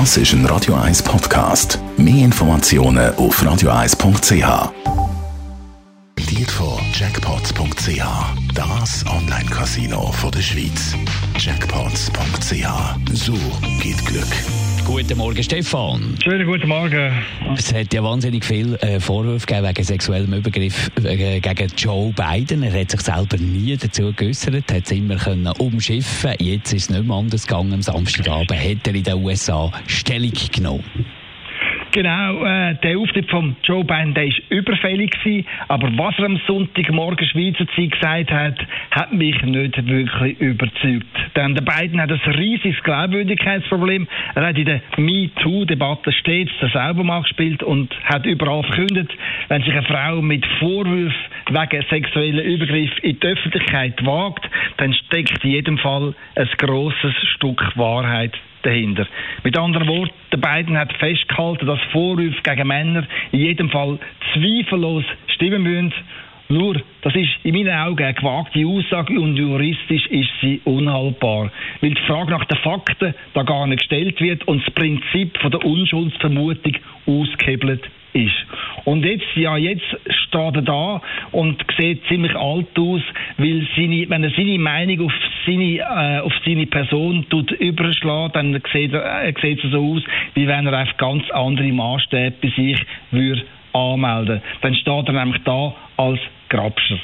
Das ist ein Radio 1 Podcast. Mehr Informationen auf radio1.ch. Präsentiert von Jackpots.ch. Das Online-Casino der Schweiz. Jackpots.ch. So geht Glück. Guten Morgen, Stefan. Schönen guten Morgen. Es hat ja wahnsinnig viel äh, Vorwürfe gegeben wegen sexuellem Übergriff gegen Joe Biden. Er hat sich selber nie dazu geäußert, hat es immer können umschiffen. Jetzt ist es nicht mehr anders gegangen. Am Samstagabend hat er in den USA Stellung genommen. Genau, äh, der Auftritt von Joe Biden der ist überfällig gewesen, aber was er am Sonntagmorgen Schweizer Zeit gesagt hat, hat mich nicht wirklich überzeugt. Denn der Biden hat ein riesiges Glaubwürdigkeitsproblem. Er hat in der MeToo-Debatte stets das selber gespielt und hat überall verkündet, wenn sich eine Frau mit Vorwürfen wegen sexueller Übergriff in die Öffentlichkeit wagt, dann steckt in jedem Fall ein grosses Stück Wahrheit dahinter. Mit anderen Worten, Biden hat festgehalten, dass Vorwürfe gegen Männer in jedem Fall zweifellos stimmen müssen. Nur, das ist in meinen Augen eine gewagte Aussage und juristisch ist sie unhaltbar, weil die Frage nach den Fakten da gar nicht gestellt wird und das Prinzip von der Unschuldsvermutung ausgehebelt ist. Und jetzt, ja, jetzt steht er da und sieht ziemlich alt aus, weil seine, wenn er seine Meinung auf seine, äh, auf seine Person tut überschlägt, dann sieht, er, äh, sieht es so aus, wie wenn er einfach ganz andere Maßstäbe bei sich würde anmelden. Dann steht er nämlich da als Grabscher.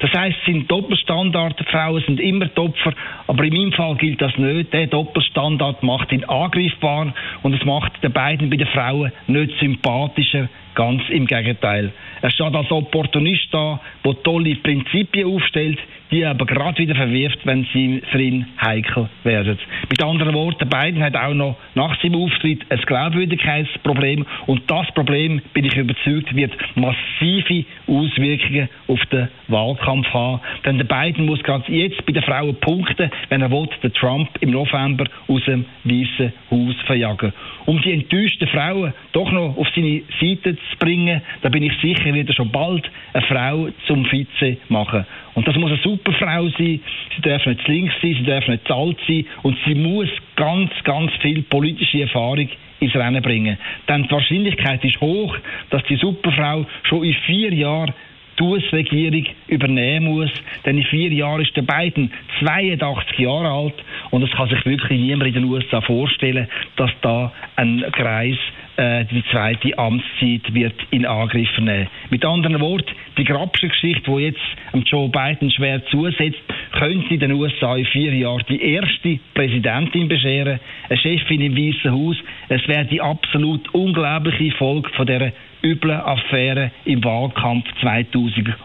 Das heisst, es sind Doppelstandards, Frauen sind immer die Opfer, aber in meinem Fall gilt das nicht. Der Doppelstandard macht ihn angreifbar und es macht den beiden bei den Frauen nicht sympathischer, ganz im Gegenteil. Er steht als Opportunist da, der tolle Prinzipien aufstellt, die er aber gerade wieder verwirft, wenn sie für ihn heikel werden. Mit anderen Worten, Biden hat auch noch nach seinem Auftritt ein Glaubwürdigkeitsproblem und das Problem, bin ich überzeugt, wird massive Auswirkungen auf den Wahlkampf haben. Denn der Biden muss gerade jetzt bei den Frauen punkten, wenn er will, den Trump im November aus dem Weißen Haus verjagen. Um die enttäuschten Frauen doch noch auf seine Seite zu bringen, da bin ich sicher, wird er schon bald eine Frau zum Vize machen. Und das muss eine super Frau sein. Sie darf nicht links sein, sie darf nicht zu alt sein und sie muss ganz, ganz viel politische Erfahrung ins Rennen bringen. Denn die Wahrscheinlichkeit ist hoch, dass die Superfrau schon in vier Jahren die US-Regierung übernehmen muss. Denn in vier Jahren ist der Biden 82 Jahre alt und es kann sich wirklich niemand in den USA vorstellen, dass da ein Kreis äh, die zweite Amtszeit wird in Angriff nehmen. Mit anderen Worten, die Grabscher-Geschichte, die jetzt Joe Biden schwer zusetzt, könnte in den USA in vier Jahren die erste Präsidentin bescheren, eine Chefin im Weißen Haus. Es wäre die absolut unglaubliche Folge von dieser üblen Affäre im Wahlkampf 2020.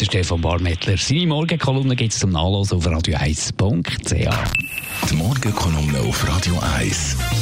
Der Stefan Barmettler. Seine Morgenkolumne gibt es zum Nachlesen auf radio1.ch. Die Morgenkolumne auf Radio 1.